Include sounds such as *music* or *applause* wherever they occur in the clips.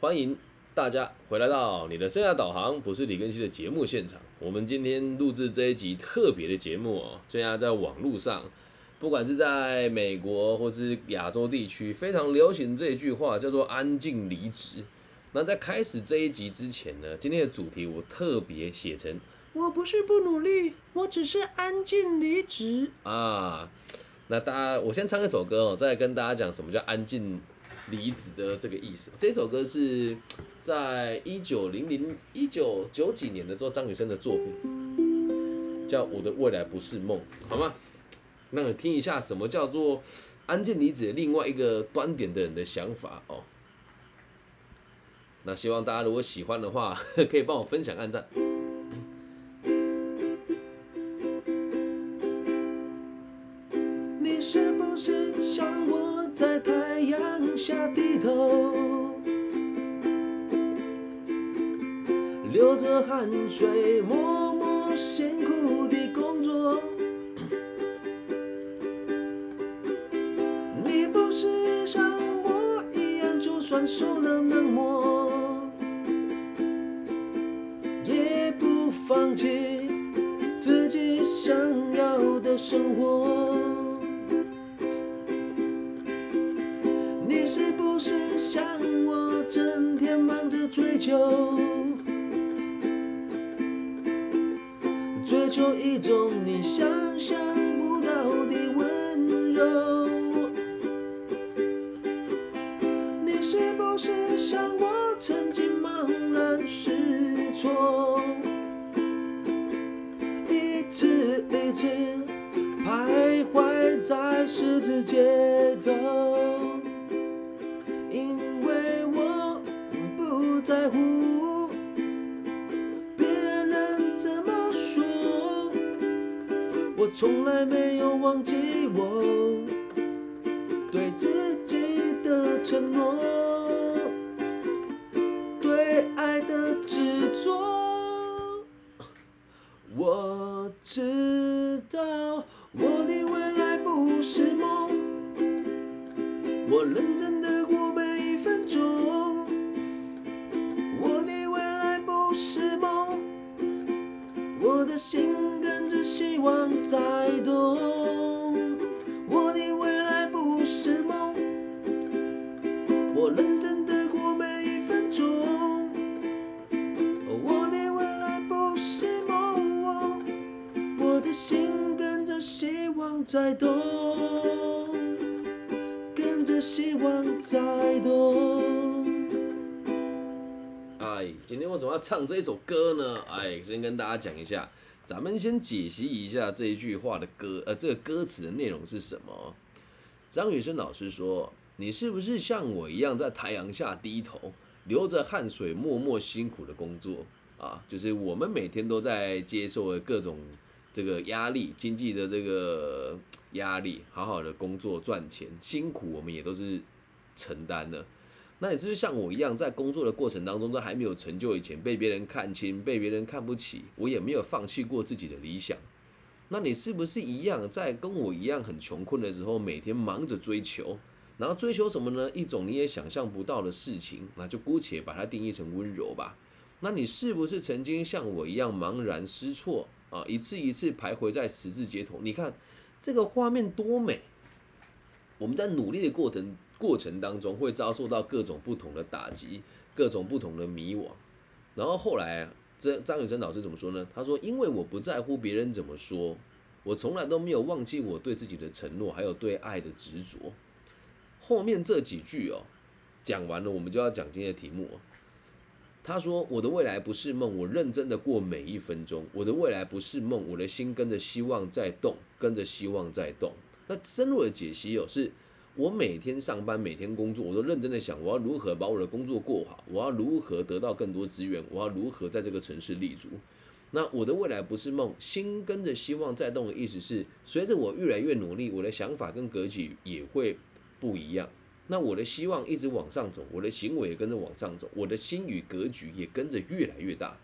欢迎大家回来到你的生涯导航，不是李根熙的节目现场。我们今天录制这一集特别的节目哦，现在在网络上，不管是在美国或是亚洲地区，非常流行这一句话，叫做“安静离职”。那在开始这一集之前呢，今天的主题我特别写成“我不是不努力，我只是安静离职”啊。那大家，我先唱一首歌哦，再跟大家讲什么叫安静。离子的这个意思，这首歌是在一九零零一九九几年的时候张雨生的作品，叫《我的未来不是梦》，好吗？那你听一下什么叫做安静离子另外一个端点的人的想法哦。那希望大家如果喜欢的话，*laughs* 可以帮我分享、按赞。低头，流着汗水，默默辛苦的工作？你不是像我一样，就算受了冷漠，中你想忘记我对自己的承诺，唱这首歌呢？哎，先跟大家讲一下，咱们先解析一下这一句话的歌，呃，这个歌词的内容是什么？张雨生老师说：“你是不是像我一样在太阳下低头，流着汗水，默默辛苦的工作啊？就是我们每天都在接受各种这个压力，经济的这个压力，好好的工作赚钱，辛苦我们也都是承担的。”那你是不是像我一样，在工作的过程当中，都还没有成就以前，被别人看轻，被别人看不起，我也没有放弃过自己的理想。那你是不是一样，在跟我一样很穷困的时候，每天忙着追求，然后追求什么呢？一种你也想象不到的事情，那就姑且把它定义成温柔吧。那你是不是曾经像我一样茫然失措啊？一次一次徘徊在十字街头？你看这个画面多美！我们在努力的过程。过程当中会遭受到各种不同的打击，各种不同的迷惘。然后后来啊，这张雨生老师怎么说呢？他说：“因为我不在乎别人怎么说，我从来都没有忘记我对自己的承诺，还有对爱的执着。”后面这几句哦，讲完了，我们就要讲今天的题目。他说：“我的未来不是梦，我认真的过每一分钟。我的未来不是梦，我的心跟着希望在动，跟着希望在动。”那深入的解析哦是。我每天上班，每天工作，我都认真的想，我要如何把我的工作过好，我要如何得到更多资源，我要如何在这个城市立足。那我的未来不是梦，心跟着希望在动的意思是，随着我越来越努力，我的想法跟格局也会不一样。那我的希望一直往上走，我的行为也跟着往上走，我的心与格局也跟着越来越大。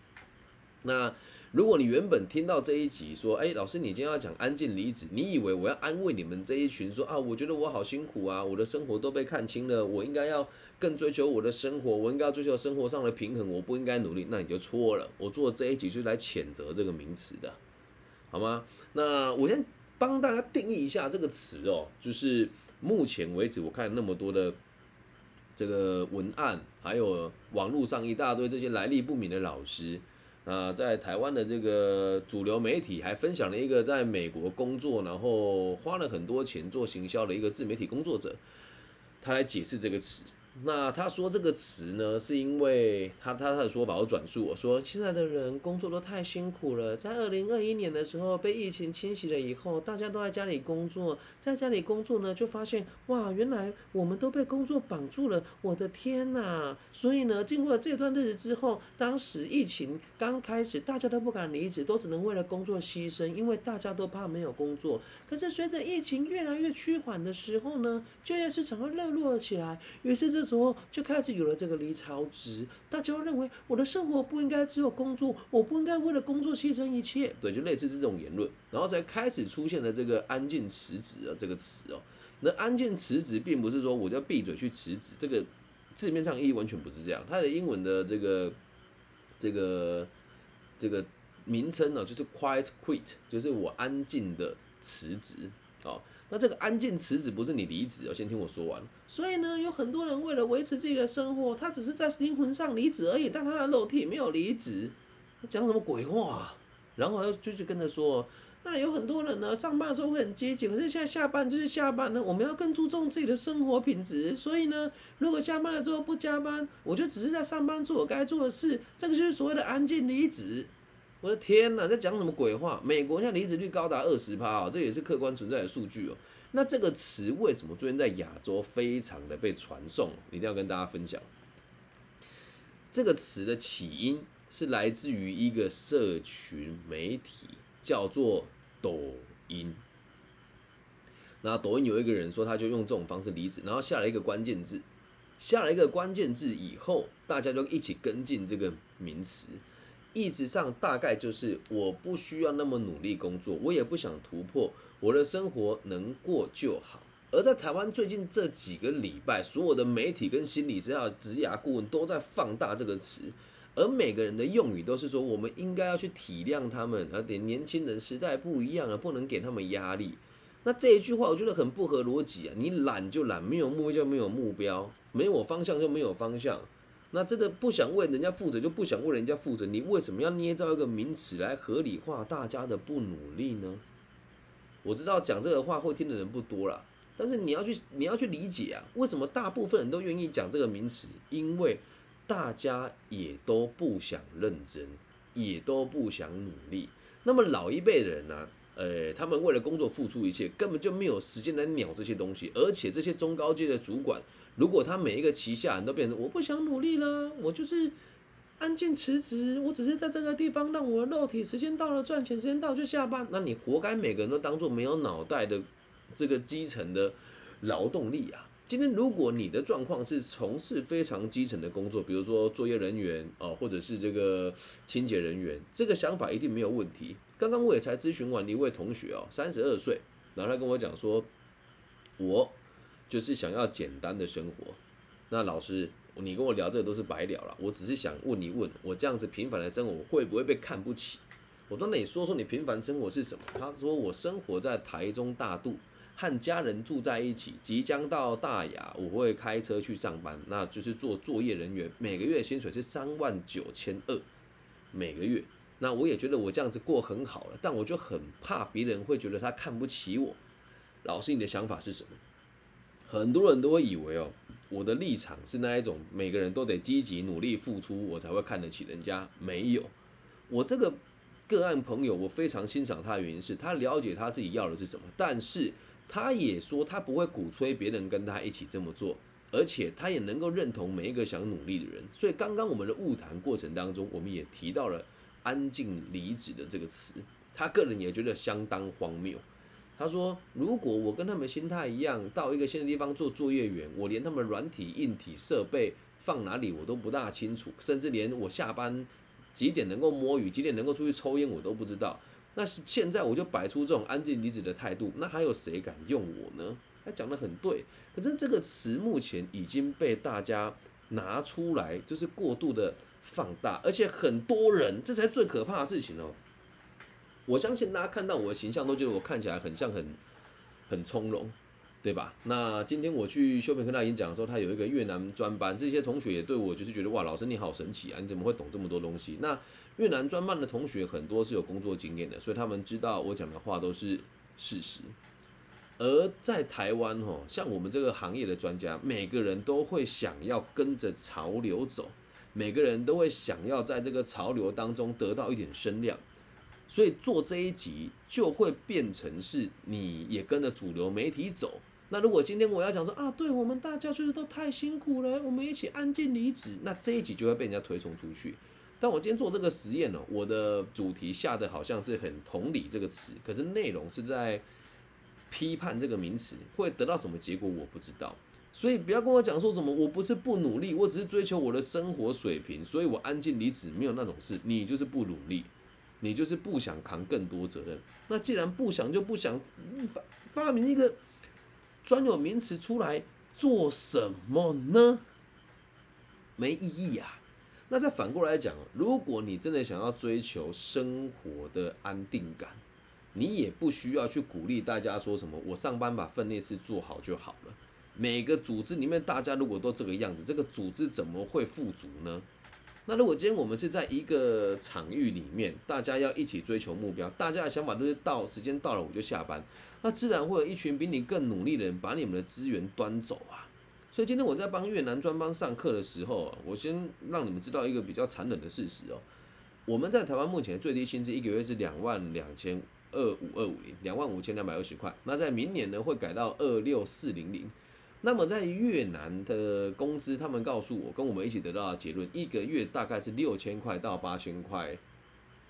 那如果你原本听到这一集说，哎，老师你今天要讲安静离职，你以为我要安慰你们这一群说啊，我觉得我好辛苦啊，我的生活都被看清了，我应该要更追求我的生活，我应该要追求生活上的平衡，我不应该努力，那你就错了。我做这一集是来谴责这个名词的，好吗？那我先帮大家定义一下这个词哦，就是目前为止我看那么多的这个文案，还有网络上一大堆这些来历不明的老师。啊，在台湾的这个主流媒体还分享了一个在美国工作，然后花了很多钱做行销的一个自媒体工作者，他来解释这个词。那他说这个词呢，是因为他他他的说法，我转述我说，现在的人工作都太辛苦了。在二零二一年的时候被疫情侵袭了以后，大家都在家里工作，在家里工作呢，就发现哇，原来我们都被工作绑住了。我的天呐！所以呢，经过了这段日子之后，当时疫情刚开始，大家都不敢离职，都只能为了工作牺牲，因为大家都怕没有工作。可是随着疫情越来越趋缓的时候呢，就业市场会热络了起来，于是这。时候就开始有了这个离巢值，大家认为我的生活不应该只有工作，我不应该为了工作牺牲一切，对，就类似这种言论，然后才开始出现了这个“安静辞职”啊这个词哦。那“安静辞职”并不是说我就要闭嘴去辞职，这个字面上意义完全不是这样。它的英文的这个这个这个名称呢，就是 “quiet quit”，就是我安静的辞职哦。那这个安静辞职不是你离职哦，先听我说完。所以呢，有很多人为了维持自己的生活，他只是在灵魂上离职而已，但他的肉体没有离职。讲什么鬼话？然后又继续跟着说，那有很多人呢，上班的时候会很积极，可是现在下班就是下班呢，我们要更注重自己的生活品质。所以呢，如果下班了之后不加班，我就只是在上班做我该做的事，这个就是所谓的安静离职。我的天哪，在讲什么鬼话？美国现在离职率高达二十趴啊，这也是客观存在的数据哦。那这个词为什么最近在亚洲非常的被传颂？一定要跟大家分享。这个词的起因是来自于一个社群媒体，叫做抖音。那抖音有一个人说，他就用这种方式离职，然后下了一个关键字，下了一个关键字以后，大家就一起跟进这个名词。意志上大概就是我不需要那么努力工作，我也不想突破，我的生活能过就好。而在台湾最近这几个礼拜，所有的媒体跟心理师还有职涯顾问都在放大这个词，而每个人的用语都是说我们应该要去体谅他们，而且年轻人时代不一样了，不能给他们压力。那这一句话我觉得很不合逻辑啊！你懒就懒，没有目标就没有目标，没有方向就没有方向。那真的不想为人家负责，就不想为人家负责。你为什么要捏造一个名词来合理化大家的不努力呢？我知道讲这个话会听的人不多啦，但是你要去你要去理解啊，为什么大部分人都愿意讲这个名词？因为大家也都不想认真，也都不想努力。那么老一辈的人呢？呃，他们为了工作付出一切，根本就没有时间来鸟这些东西。而且这些中高阶的主管。如果他每一个旗下人都变成我不想努力了，我就是安静辞职，我只是在这个地方让我的肉体时间到了赚钱时间到就下班，那你活该每个人都当做没有脑袋的这个基层的劳动力啊！今天如果你的状况是从事非常基层的工作，比如说作业人员哦，或者是这个清洁人员，这个想法一定没有问题。刚刚我也才咨询完一位同学哦，三十二岁，然后他跟我讲说，我。就是想要简单的生活，那老师，你跟我聊这个都是白聊了。我只是想问一问，我这样子平凡的生活会不会被看不起？我说那你说说你平凡生活是什么？他说我生活在台中大肚，和家人住在一起，即将到大雅，我会开车去上班，那就是做作业人员，每个月薪水是三万九千二每个月。那我也觉得我这样子过很好了，但我就很怕别人会觉得他看不起我。老师，你的想法是什么？很多人都会以为哦，我的立场是那一种，每个人都得积极努力付出，我才会看得起人家。没有，我这个个案朋友，我非常欣赏他的原因是他了解他自己要的是什么，但是他也说他不会鼓吹别人跟他一起这么做，而且他也能够认同每一个想努力的人。所以刚刚我们的晤谈过程当中，我们也提到了“安静离职”的这个词，他个人也觉得相当荒谬。他说：“如果我跟他们心态一样，到一个新的地方做作业员，我连他们软体、硬体设备放哪里我都不大清楚，甚至连我下班几点能够摸鱼，几点能够出去抽烟，我都不知道。那现在我就摆出这种安静离职的态度，那还有谁敢用我呢？他讲的很对，可是这个词目前已经被大家拿出来，就是过度的放大，而且很多人，这才最可怕的事情哦。我相信大家看到我的形象，都觉得我看起来很像很很从容。对吧？那今天我去修平科大演讲的时候，他有一个越南专班，这些同学也对我就是觉得哇，老师你好神奇啊，你怎么会懂这么多东西？那越南专班的同学很多是有工作经验的，所以他们知道我讲的话都是事实。而在台湾哦，像我们这个行业的专家，每个人都会想要跟着潮流走，每个人都会想要在这个潮流当中得到一点声量。所以做这一集就会变成是你也跟着主流媒体走。那如果今天我要讲说啊，对我们大家就是都太辛苦了，我们一起安静离职，那这一集就会被人家推送出去。但我今天做这个实验呢，我的主题下的好像是很同理这个词，可是内容是在批判这个名词，会得到什么结果我不知道。所以不要跟我讲说什么我不是不努力，我只是追求我的生活水平，所以我安静离职没有那种事，你就是不努力，你就是不想扛更多责任。那既然不想就不想，发发明一个。专有名词出来做什么呢？没意义啊。那再反过来讲，如果你真的想要追求生活的安定感，你也不需要去鼓励大家说什么“我上班把分内事做好就好了”。每个组织里面，大家如果都这个样子，这个组织怎么会富足呢？那如果今天我们是在一个场域里面，大家要一起追求目标，大家的想法都是到时间到了我就下班，那自然会有一群比你更努力的人把你们的资源端走啊。所以今天我在帮越南专班上课的时候啊，我先让你们知道一个比较残忍的事实哦。我们在台湾目前最低薪资一个月是两万两千二五二五零，两万五千两百二十块。那在明年呢会改到二六四零零。那么在越南的工资，他们告诉我，跟我们一起得到的结论，一个月大概是六千块到八千块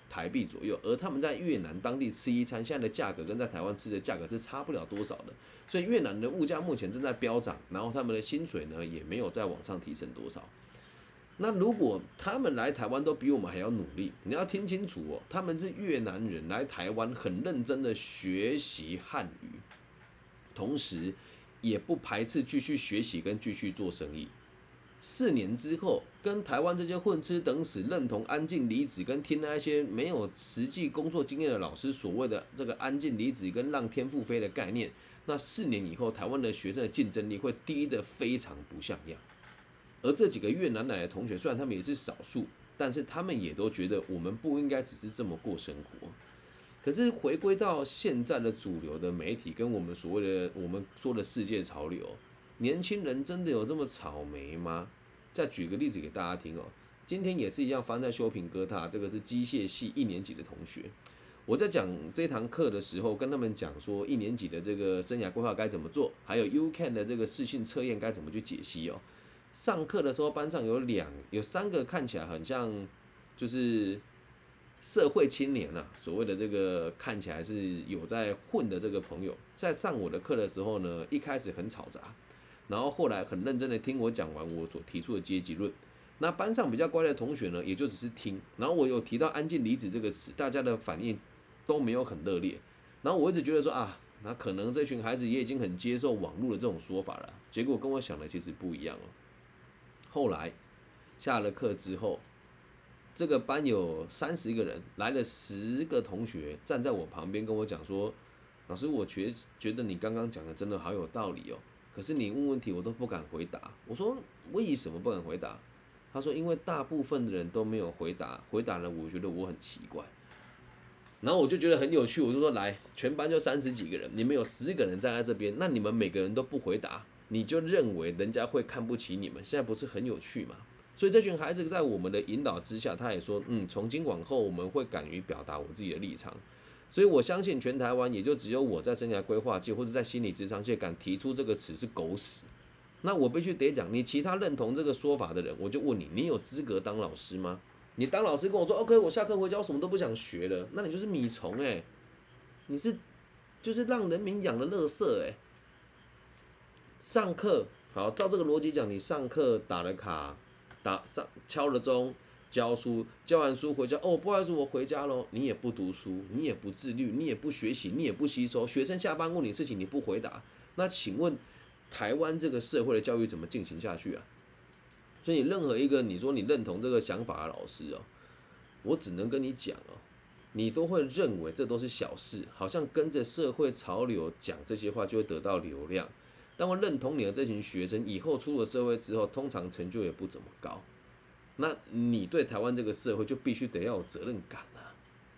台币左右。而他们在越南当地吃一餐，现在的价格跟在台湾吃的价格是差不了多少的。所以越南的物价目前正在飙涨，然后他们的薪水呢也没有再往上提升多少。那如果他们来台湾都比我们还要努力，你要听清楚哦，他们是越南人来台湾很认真的学习汉语，同时。也不排斥继续学习跟继续做生意。四年之后，跟台湾这些混吃等死、认同安静离职，跟听那些没有实际工作经验的老师所谓的这个安静离职跟让天赋飞的概念，那四年以后，台湾的学生的竞争力会低得非常不像样。而这几个越南来的同学，虽然他们也是少数，但是他们也都觉得我们不应该只是这么过生活。可是回归到现在的主流的媒体跟我们所谓的我们说的世界潮流，年轻人真的有这么草莓吗？再举个例子给大家听哦。今天也是一样，翻在修平哥他这个是机械系一年级的同学，我在讲这堂课的时候，跟他们讲说一年级的这个生涯规划该怎么做，还有 U Can 的这个试训测验该怎么去解析哦。上课的时候班上有两有三个看起来很像就是。社会青年啊，所谓的这个看起来是有在混的这个朋友，在上我的课的时候呢，一开始很吵杂，然后后来很认真的听我讲完我所提出的阶级论。那班上比较乖的同学呢，也就只是听。然后我有提到“安静离子”这个词，大家的反应都没有很热烈。然后我一直觉得说啊，那可能这群孩子也已经很接受网络的这种说法了。结果跟我想的其实不一样哦。后来下了课之后。这个班有三十个人，来了十个同学站在我旁边跟我讲说：“老师，我觉觉得你刚刚讲的真的好有道理哦。可是你问问题我都不敢回答。”我说：“为什么不敢回答？”他说：“因为大部分的人都没有回答，回答了我觉得我很奇怪。”然后我就觉得很有趣，我就说：“来，全班就三十几个人，你们有十个人站在这边，那你们每个人都不回答，你就认为人家会看不起你们？现在不是很有趣吗？”所以这群孩子在我们的引导之下，他也说，嗯，从今往后我们会敢于表达我自己的立场。所以我相信全台湾也就只有我在生涯规划界或者在心理职场界敢提出这个词是狗屎。那我必须得讲，你其他认同这个说法的人，我就问你，你有资格当老师吗？你当老师跟我说，OK，我下课回家我什么都不想学了，那你就是米虫诶，你是就是让人民养的乐色诶。上课好，照这个逻辑讲，你上课打了卡。打上敲了钟，教书，教完书回家，哦，不好意思，我回家喽。你也不读书，你也不自律，你也不学习，你也不吸收。学生下班问你事情，你不回答，那请问台湾这个社会的教育怎么进行下去啊？所以，任何一个你说你认同这个想法的老师哦，我只能跟你讲哦，你都会认为这都是小事，好像跟着社会潮流讲这些话就会得到流量。但我认同你的这群学生，以后出了社会之后，通常成就也不怎么高。那你对台湾这个社会就必须得要有责任感啊。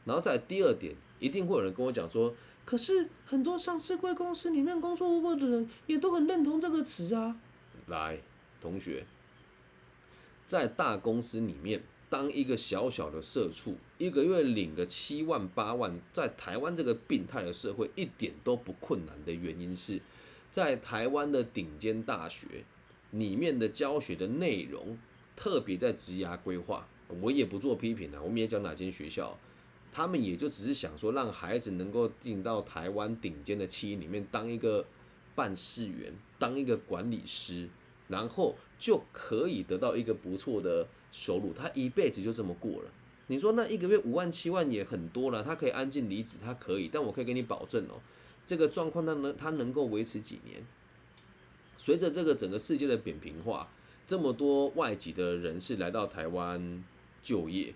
然后在第二点，一定会有人跟我讲说，可是很多上市贵公司里面工作过的人也都很认同这个词啊。来，同学，在大公司里面当一个小小的社畜，一个月领个七万八万，在台湾这个病态的社会一点都不困难的原因是。在台湾的顶尖大学里面的教学的内容，特别在职涯规划，我也不做批评啊。我们也讲哪间学校，他们也就只是想说，让孩子能够进到台湾顶尖的企业里面当一个办事员，当一个管理师，然后就可以得到一个不错的收入，他一辈子就这么过了。你说那一个月五万七万也很多了，他可以安静离职，他可以，但我可以给你保证哦。这个状况，它能它能够维持几年？随着这个整个世界的扁平化，这么多外籍的人士来到台湾就业，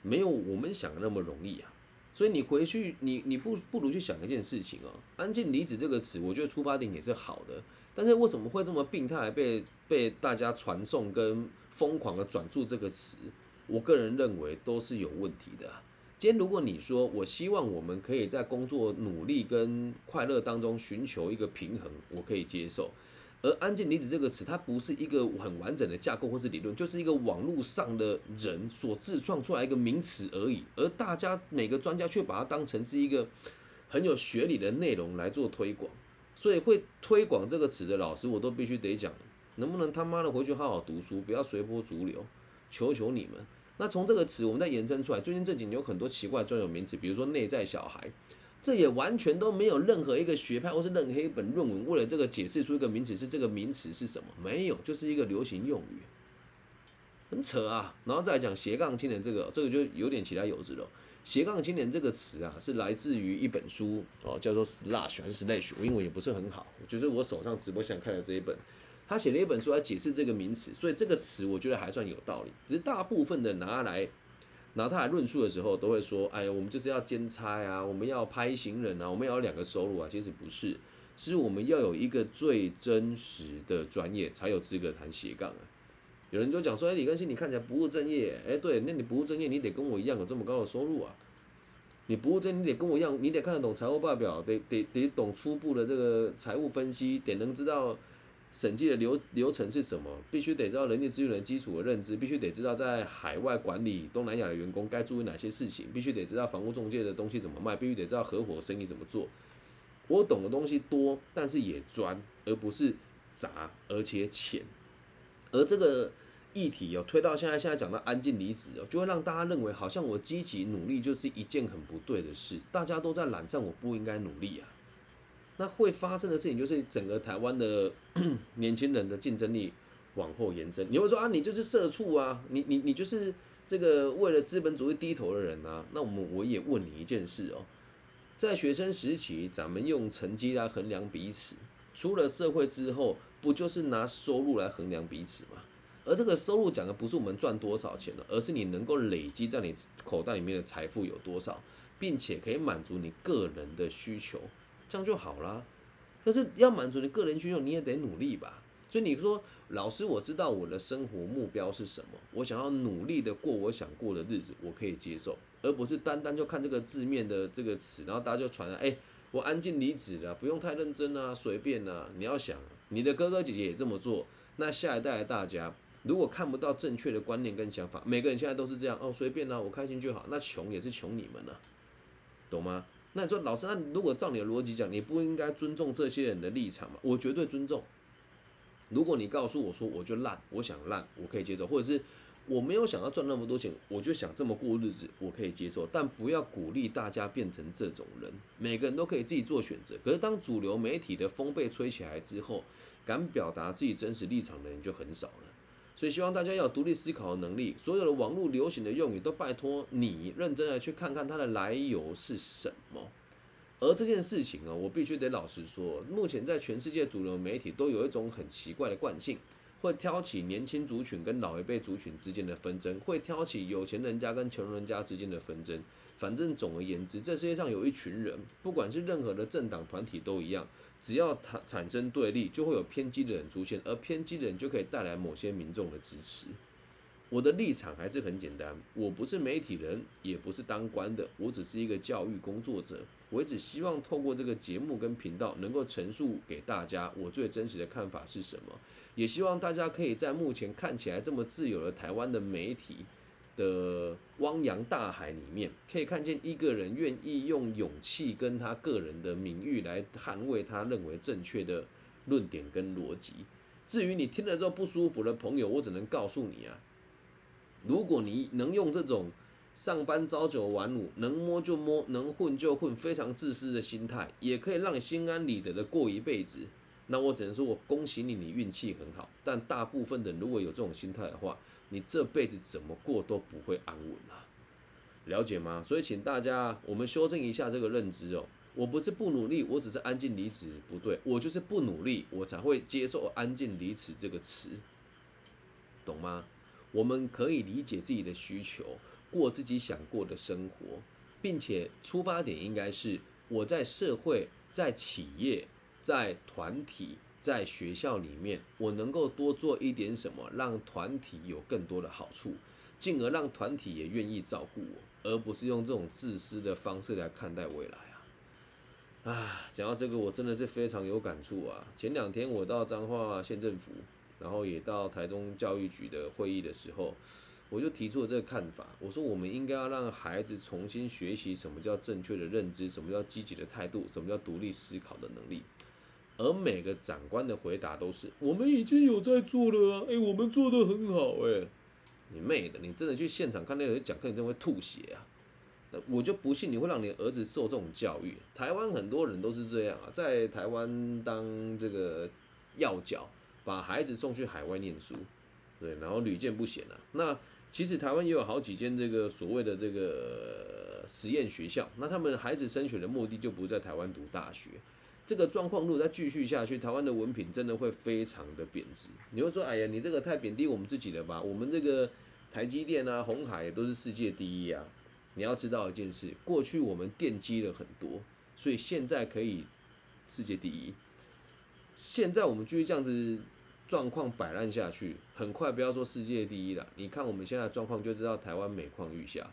没有我们想的那么容易啊。所以你回去，你你不不如去想一件事情哦，“安静离职”这个词，我觉得出发点也是好的，但是为什么会这么病态，被被大家传送跟疯狂的转注这个词？我个人认为都是有问题的。今天如果你说我希望我们可以在工作努力跟快乐当中寻求一个平衡，我可以接受。而“安静离子”这个词，它不是一个很完整的架构或是理论，就是一个网络上的人所自创出来一个名词而已。而大家每个专家却把它当成是一个很有学理的内容来做推广。所以会推广这个词的老师，我都必须得讲，能不能他妈的回去好好读书，不要随波逐流，求求你们。那从这个词，我们再延伸出来，最近这几年有很多奇怪专有名词，比如说内在小孩，这也完全都没有任何一个学派或是任何一本论文为了这个解释出一个名词是这个名词是什么，没有，就是一个流行用语，很扯啊。然后再讲斜杠青年这个，这个就有点其他有志了。斜杠青年这个词啊，是来自于一本书哦，叫做 Slash 还是 Slash，我英文也不是很好，就是我手上直播想看的这一本。他写了一本书来解释这个名词，所以这个词我觉得还算有道理。只是大部分的拿来拿它来论述的时候，都会说：“哎呀，我们就是要兼差啊，我们要拍行人啊，我们要有两个收入啊。”其实不是，是我们要有一个最真实的专业，才有资格谈斜杠啊。有人就讲说：“哎，李根新，你看起来不务正业。”哎，对，那你不务正业，你得跟我一样有这么高的收入啊。你不务正业，你得跟我一样，你得看得懂财务报表，得得得懂初步的这个财务分析，得能知道。审计的流流程是什么？必须得知道人力资源的基础的认知，必须得知道在海外管理东南亚的员工该注意哪些事情，必须得知道房屋中介的东西怎么卖，必须得知道合伙生意怎么做。我懂的东西多，但是也专，而不是杂，而且浅。而这个议题哦，推到现在，现在讲到安静离职哦，就会让大家认为好像我积极努力就是一件很不对的事，大家都在懒散，我不应该努力啊。那会发生的事情就是整个台湾的 *clears throat* 年轻人的竞争力往后延伸。你会说啊，你就是社畜啊，你你你就是这个为了资本主义低头的人啊。那我们我也问你一件事哦，在学生时期，咱们用成绩来衡量彼此；出了社会之后，不就是拿收入来衡量彼此吗？而这个收入讲的不是我们赚多少钱了，而是你能够累积在你口袋里面的财富有多少，并且可以满足你个人的需求。这样就好啦。可是要满足你个人需求，你也得努力吧。所以你说，老师，我知道我的生活目标是什么，我想要努力的过我想过的日子，我可以接受，而不是单单就看这个字面的这个词，然后大家就传了，哎，我安静离职了，不用太认真啊，随便啊。你要想，你的哥哥姐姐也这么做，那下一代的大家如果看不到正确的观念跟想法，每个人现在都是这样哦，随便啊，我开心就好，那穷也是穷你们了，懂吗？那你说老师，那如果照你的逻辑讲，你不应该尊重这些人的立场吗？我绝对尊重。如果你告诉我说我就烂，我想烂，我可以接受；或者是我没有想要赚那么多钱，我就想这么过日子，我可以接受。但不要鼓励大家变成这种人。每个人都可以自己做选择。可是当主流媒体的风被吹起来之后，敢表达自己真实立场的人就很少了。所以希望大家要有独立思考的能力。所有的网络流行的用语，都拜托你认真的去看看它的来由是什么。而这件事情啊，我必须得老实说，目前在全世界主流媒体都有一种很奇怪的惯性，会挑起年轻族群跟老一辈族群之间的纷争，会挑起有钱人家跟穷人家之间的纷争。反正总而言之，这世界上有一群人，不管是任何的政党团体都一样，只要它产生对立，就会有偏激的人出现，而偏激的人就可以带来某些民众的支持。我的立场还是很简单，我不是媒体人，也不是当官的，我只是一个教育工作者。我只希望透过这个节目跟频道，能够陈述给大家我最真实的看法是什么。也希望大家可以在目前看起来这么自由的台湾的媒体的汪洋大海里面，可以看见一个人愿意用勇气跟他个人的名誉来捍卫他认为正确的论点跟逻辑。至于你听了之后不舒服的朋友，我只能告诉你啊。如果你能用这种上班朝九晚五，能摸就摸，能混就混，非常自私的心态，也可以让心安理得的过一辈子，那我只能说我恭喜你，你运气很好。但大部分的如果有这种心态的话，你这辈子怎么过都不会安稳啊，了解吗？所以请大家我们修正一下这个认知哦，我不是不努力，我只是安静离职，不对，我就是不努力，我才会接受安静离职这个词，懂吗？我们可以理解自己的需求，过自己想过的生活，并且出发点应该是我在社会、在企业、在团体、在学校里面，我能够多做一点什么，让团体有更多的好处，进而让团体也愿意照顾我，而不是用这种自私的方式来看待未来啊！啊，讲到这个，我真的是非常有感触啊！前两天我到彰化县政府。然后也到台中教育局的会议的时候，我就提出了这个看法。我说，我们应该要让孩子重新学习什么叫正确的认知，什么叫积极的态度，什么叫独立思考的能力。而每个长官的回答都是：我们已经有在做了啊，哎，我们做的很好，哎，你妹的！你真的去现场看那个人讲课，你真会吐血啊！那我就不信你会让你儿子受这种教育。台湾很多人都是这样啊，在台湾当这个要角。把孩子送去海外念书，对，然后屡见不鲜啊。那其实台湾也有好几间这个所谓的这个实验学校，那他们孩子升学的目的就不在台湾读大学。这个状况如果再继续下去，台湾的文凭真的会非常的贬值。你会说，哎呀，你这个太贬低我们自己了吧？我们这个台积电啊、红海都是世界第一啊。你要知道一件事，过去我们奠基了很多，所以现在可以世界第一。现在我们继续这样子。状况摆烂下去，很快不要说世界第一了。你看我们现在状况就知道台湾每况愈下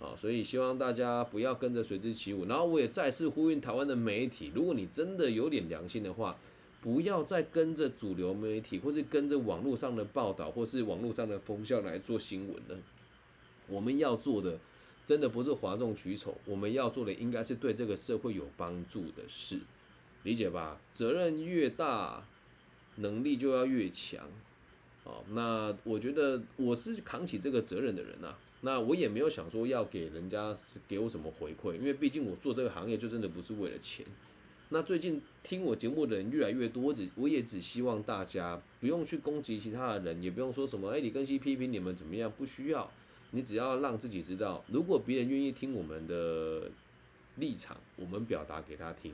啊，所以希望大家不要跟着随之起舞。然后我也再次呼吁台湾的媒体，如果你真的有点良心的话，不要再跟着主流媒体，或是跟着网络上的报道，或是网络上的风向来做新闻了。我们要做的真的不是哗众取宠，我们要做的应该是对这个社会有帮助的事，理解吧？责任越大。能力就要越强，哦，那我觉得我是扛起这个责任的人呐。那我也没有想说要给人家给我什么回馈，因为毕竟我做这个行业就真的不是为了钱。那最近听我节目的人越来越多，只我也只希望大家不用去攻击其他的人，也不用说什么哎，李根熙批评你们怎么样，不需要。你只要让自己知道，如果别人愿意听我们的立场，我们表达给他听。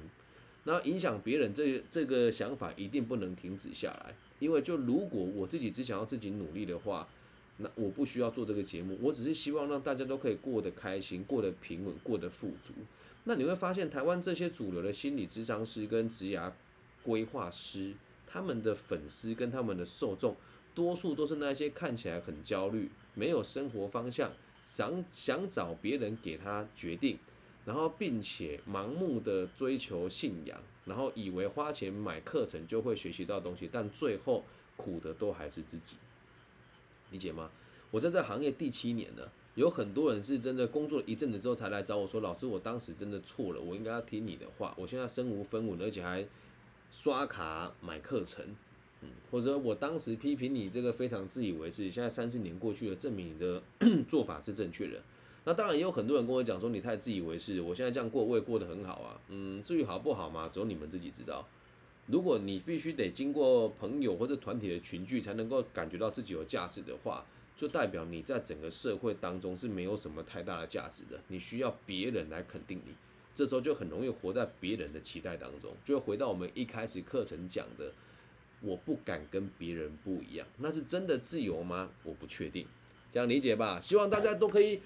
那影响别人这这个想法一定不能停止下来，因为就如果我自己只想要自己努力的话，那我不需要做这个节目，我只是希望让大家都可以过得开心、过得平稳、过得富足。那你会发现，台湾这些主流的心理咨商师跟职涯规划师，他们的粉丝跟他们的受众，多数都是那些看起来很焦虑、没有生活方向、想想找别人给他决定。然后，并且盲目的追求信仰，然后以为花钱买课程就会学习到东西，但最后苦的都还是自己，理解吗？我在这行业第七年了，有很多人是真的工作了一阵子之后才来找我说：“老师，我当时真的错了，我应该要听你的话。我现在身无分文，而且还刷卡买课程，嗯，或者我当时批评你这个非常自以为是，现在三四年过去了，证明你的 *clears throat* 做法是正确的。”那当然也有很多人跟我讲说你太自以为是，我现在这样过我也过得很好啊，嗯，至于好不好嘛，只有你们自己知道。如果你必须得经过朋友或者团体的群聚才能够感觉到自己有价值的话，就代表你在整个社会当中是没有什么太大的价值的。你需要别人来肯定你，这时候就很容易活在别人的期待当中。就回到我们一开始课程讲的，我不敢跟别人不一样，那是真的自由吗？我不确定，这样理解吧？希望大家都可以。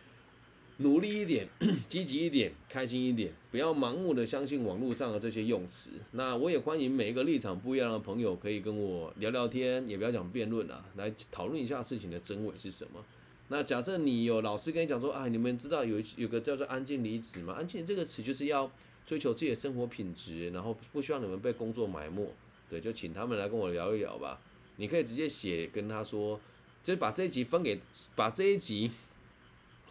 努力一点，*clears throat* 积极一点，开心一点，不要盲目的相信网络上的这些用词。那我也欢迎每一个立场不一样的朋友可以跟我聊聊天，也不要讲辩论啊，来讨论一下事情的真伪是什么。那假设你有老师跟你讲说啊，你们知道有有个叫做安静离职吗？安静这个词就是要追求自己的生活品质，然后不希望你们被工作埋没。对，就请他们来跟我聊一聊吧。你可以直接写跟他说，就把这一集分给，把这一集。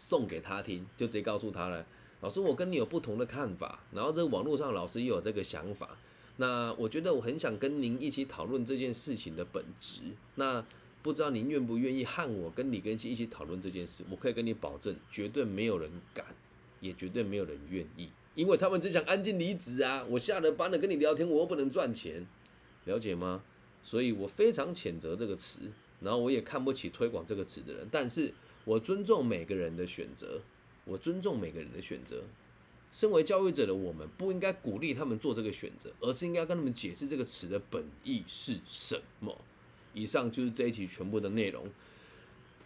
送给他听，就直接告诉他了。老师，我跟你有不同的看法，然后这个网络上老师也有这个想法。那我觉得我很想跟您一起讨论这件事情的本质。那不知道您愿不愿意和我跟李根熙一起讨论这件事？我可以跟你保证，绝对没有人敢，也绝对没有人愿意，因为他们只想安静离职啊。我下了班了跟你聊天，我又不能赚钱，了解吗？所以我非常谴责这个词，然后我也看不起推广这个词的人，但是。我尊重每个人的选择，我尊重每个人的选择。身为教育者的我们，不应该鼓励他们做这个选择，而是应该跟他们解释这个词的本意是什么。以上就是这一期全部的内容。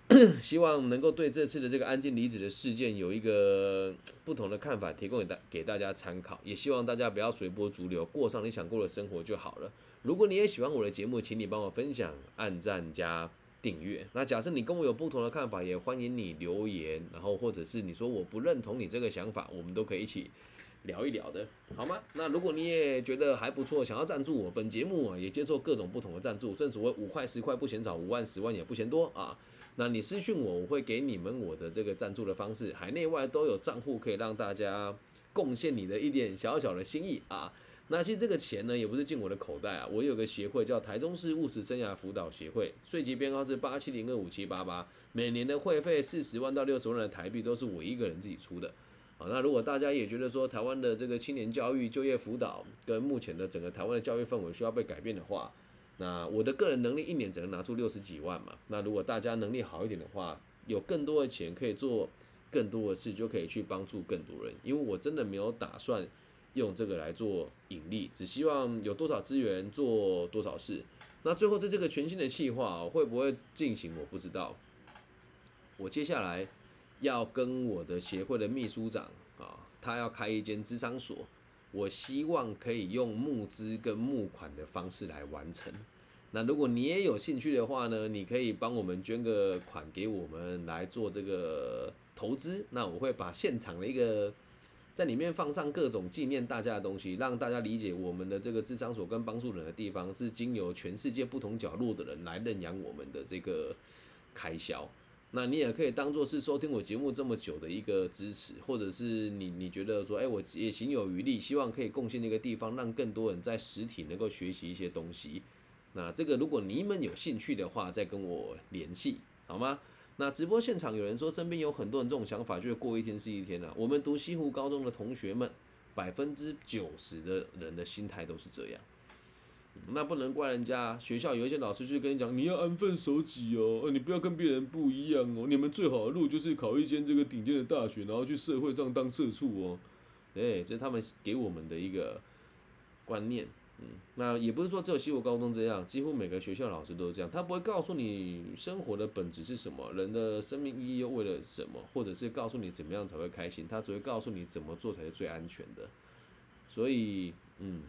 *coughs* 希望能够对这次的这个安静离子的事件有一个不同的看法，提供给大给大家参考。也希望大家不要随波逐流，过上你想过的生活就好了。如果你也喜欢我的节目，请你帮我分享、按赞加。订阅。那假设你跟我有不同的看法，也欢迎你留言，然后或者是你说我不认同你这个想法，我们都可以一起聊一聊的，好吗？那如果你也觉得还不错，想要赞助我，本节目啊也接受各种不同的赞助，正所谓五块十块不嫌少，五万十万也不嫌多啊。那你私信我，我会给你们我的这个赞助的方式，海内外都有账户可以让大家贡献你的一点小小的心意啊。那其实这个钱呢，也不是进我的口袋啊。我有个协会叫台中市务实生涯辅导协会，税级编号是八七零二五七八八，每年的会费四十万到六十万的台币都是我一个人自己出的。啊，那如果大家也觉得说台湾的这个青年教育、就业辅导跟目前的整个台湾的教育氛围需要被改变的话，那我的个人能力一年只能拿出六十几万嘛。那如果大家能力好一点的话，有更多的钱可以做更多的事，就可以去帮助更多人。因为我真的没有打算。用这个来做盈利，只希望有多少资源做多少事。那最后在这个全新的计划会不会进行，我不知道。我接下来要跟我的协会的秘书长啊，他要开一间智商所，我希望可以用募资跟募款的方式来完成。那如果你也有兴趣的话呢，你可以帮我们捐个款给我们来做这个投资。那我会把现场的一个。在里面放上各种纪念大家的东西，让大家理解我们的这个智商所跟帮助人的地方是经由全世界不同角落的人来认养我们的这个开销。那你也可以当做是收听我节目这么久的一个支持，或者是你你觉得说，哎，我也行有余力，希望可以贡献那个地方，让更多人在实体能够学习一些东西。那这个如果你们有兴趣的话，再跟我联系好吗？那直播现场有人说，身边有很多人这种想法，就是过一天是一天啊。我们读西湖高中的同学们，百分之九十的人的心态都是这样。那不能怪人家，学校有一些老师就跟你讲，你要安分守己哦，你不要跟别人不一样哦。你们最好的路就是考一间这个顶尖的大学，然后去社会上当社畜哦。哎，这是他们给我们的一个观念。嗯，那也不是说只有西湖高中这样，几乎每个学校老师都是这样。他不会告诉你生活的本质是什么，人的生命意义又为了什么，或者是告诉你怎么样才会开心。他只会告诉你怎么做才是最安全的。所以，嗯，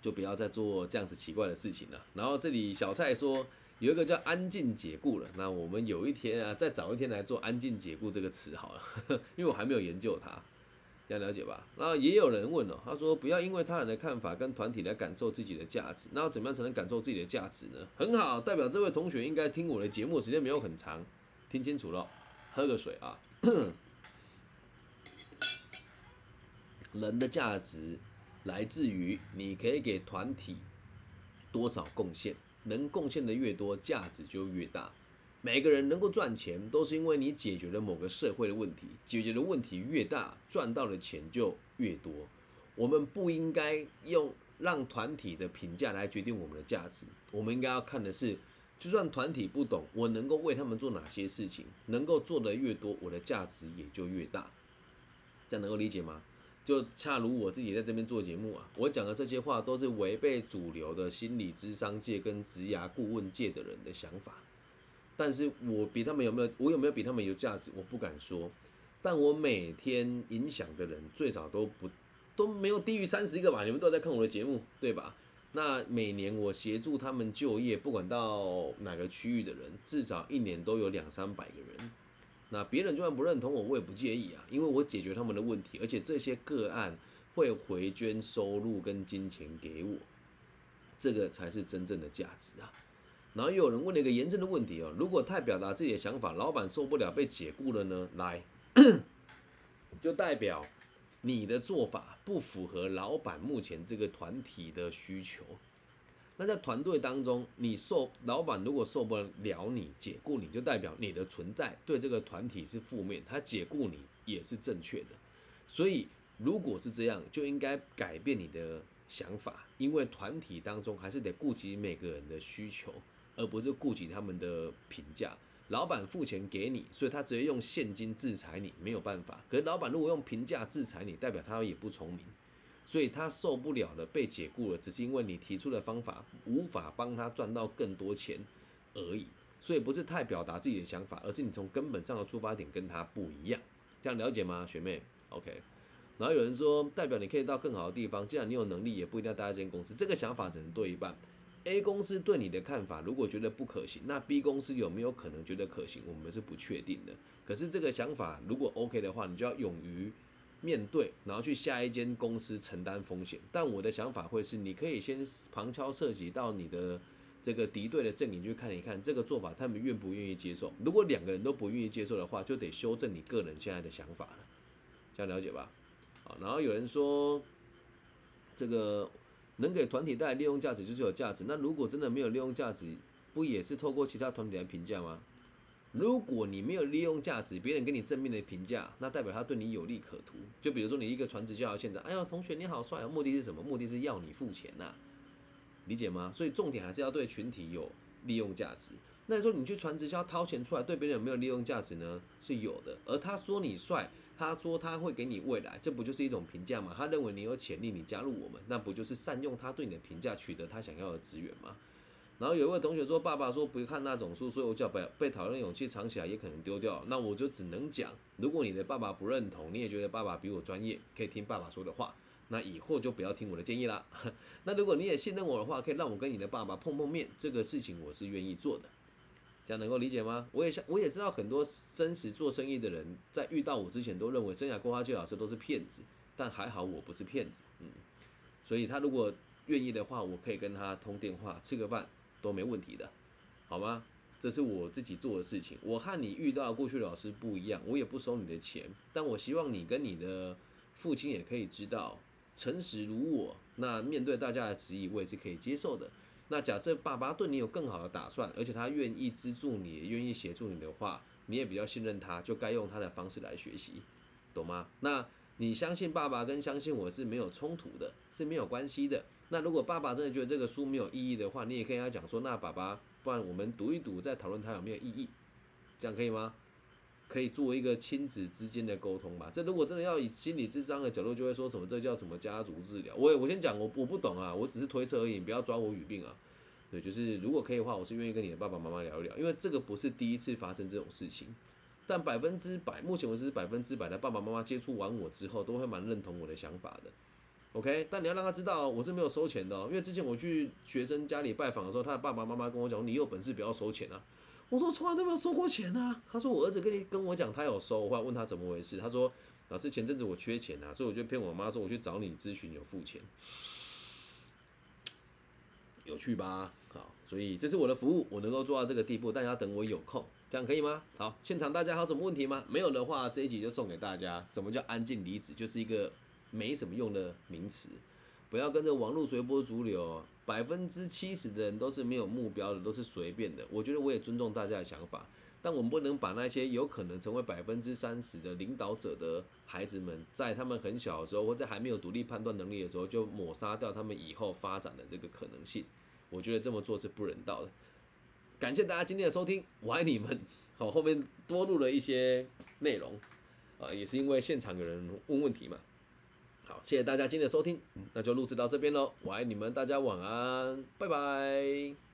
就不要再做这样子奇怪的事情了。然后这里小蔡说有一个叫安静解雇了，那我们有一天啊，再找一天来做安静解雇这个词好了，*laughs* 因为我还没有研究它。这样了解吧。然后也有人问了，他说不要因为他人的看法跟团体来感受自己的价值。那要怎么样才能感受自己的价值呢？很好，代表这位同学应该听我的节目时间没有很长，听清楚了，喝个水啊。*clears throat* 人的价值来自于你可以给团体多少贡献，能贡献的越多，价值就越大。每个人能够赚钱，都是因为你解决了某个社会的问题。解决的问题越大，赚到的钱就越多。我们不应该用让团体的评价来决定我们的价值。我们应该要看的是，就算团体不懂，我能够为他们做哪些事情，能够做的越多，我的价值也就越大。这样能够理解吗？就恰如我自己在这边做节目啊，我讲的这些话都是违背主流的心理智商界跟职涯顾问界的人的想法。但是我比他们有没有，我有没有比他们有价值，我不敢说。但我每天影响的人最少都不都没有低于三十个吧？你们都在看我的节目，对吧？那每年我协助他们就业，不管到哪个区域的人，至少一年都有两三百个人。那别人就算不认同我，我也不介意啊，因为我解决他们的问题，而且这些个案会回捐收入跟金钱给我，这个才是真正的价值啊。然后又有人问了一个严正的问题哦，如果太表达自己的想法，老板受不了被解雇了呢？来，就代表你的做法不符合老板目前这个团体的需求。那在团队当中，你受老板如果受不了你解雇你，就代表你的存在对这个团体是负面，他解雇你也是正确的。所以如果是这样，就应该改变你的想法，因为团体当中还是得顾及每个人的需求。而不是顾及他们的评价。老板付钱给你，所以他直接用现金制裁你，没有办法。可是老板如果用评价制裁你，代表他也不聪明，所以他受不了了，被解雇了，只是因为你提出的方法无法帮他赚到更多钱而已。所以不是太表达自己的想法，而是你从根本上的出发点跟他不一样。这样了解吗，学妹？OK。然后有人说，代表你可以到更好的地方，既然你有能力，也不一定要待在这间公司。这个想法只能对一半。A 公司对你的看法，如果觉得不可行，那 B 公司有没有可能觉得可行？我们是不确定的。可是这个想法如果 OK 的话，你就要勇于面对，然后去下一间公司承担风险。但我的想法会是，你可以先旁敲侧击到你的这个敌对的阵营去看一看，这个做法他们愿不愿意接受。如果两个人都不愿意接受的话，就得修正你个人现在的想法了。这样了解吧？好，然后有人说这个。能给团体带来利用价值就是有价值。那如果真的没有利用价值，不也是透过其他团体来评价吗？如果你没有利用价值，别人给你正面的评价，那代表他对你有利可图。就比如说你一个传职教现在，哎呦，同学你好帅啊！目的是什么？目的是要你付钱呐，理解吗？所以重点还是要对群体有利用价值。那你说你去传直销掏钱出来，对别人有没有利用价值呢？是有的。而他说你帅。他说他会给你未来，这不就是一种评价吗？他认为你有潜力，你加入我们，那不就是善用他对你的评价，取得他想要的资源吗？然后有一位同学说，爸爸说不看那种书，所以我叫被被讨论勇气藏起来也可能丢掉。那我就只能讲，如果你的爸爸不认同，你也觉得爸爸比我专业，可以听爸爸说的话，那以后就不要听我的建议啦。*laughs* 那如果你也信任我的话，可以让我跟你的爸爸碰碰面，这个事情我是愿意做的。这样能够理解吗？我也想，我也知道很多真实做生意的人在遇到我之前都认为生涯规划界老师都是骗子，但还好我不是骗子，嗯，所以他如果愿意的话，我可以跟他通电话吃个饭都没问题的，好吗？这是我自己做的事情。我和你遇到过去的老师不一样，我也不收你的钱，但我希望你跟你的父亲也可以知道，诚实如我，那面对大家的质疑，我也是可以接受的。那假设爸爸对你有更好的打算，而且他愿意资助你，愿意协助你的话，你也比较信任他，就该用他的方式来学习，懂吗？那你相信爸爸跟相信我是没有冲突的，是没有关系的。那如果爸爸真的觉得这个书没有意义的话，你也可以跟他讲说，那爸爸，不然我们读一读，再讨论它有没有意义，这样可以吗？可以作为一个亲子之间的沟通吧。这如果真的要以心理智商的角度，就会说什么这叫什么家族治疗。我我先讲，我我不懂啊，我只是推测而已，你不要抓我语病啊。对，就是如果可以的话，我是愿意跟你的爸爸妈妈聊一聊，因为这个不是第一次发生这种事情。但百分之百，目前为止是百分之百的爸爸妈妈接触完我之后，都会蛮认同我的想法的。OK，但你要让他知道我是没有收钱的，哦因为之前我去学生家里拜访的时候，他的爸爸妈妈跟我讲，你有本事不要收钱啊。我说从来都没有收过钱啊。他说我儿子跟你跟我讲他有收，我后来问他怎么回事，他说老师前阵子我缺钱啊，所以我就骗我妈说我去找你咨询有付钱，有趣吧？好，所以这是我的服务，我能够做到这个地步，但要等我有空，这样可以吗？好，现场大家还有什么问题吗？没有的话，这一集就送给大家。什么叫安静离子？就是一个没什么用的名词，不要跟着网络随波逐流。百分之七十的人都是没有目标的，都是随便的。我觉得我也尊重大家的想法，但我们不能把那些有可能成为百分之三十的领导者的孩子们，在他们很小的时候，或者还没有独立判断能力的时候，就抹杀掉他们以后发展的这个可能性。我觉得这么做是不人道的。感谢大家今天的收听，我爱你们。好，后面多录了一些内容，啊，也是因为现场有人问问题嘛。谢谢大家今天的收听，那就录制到这边喽。我爱你们，大家晚安，拜拜。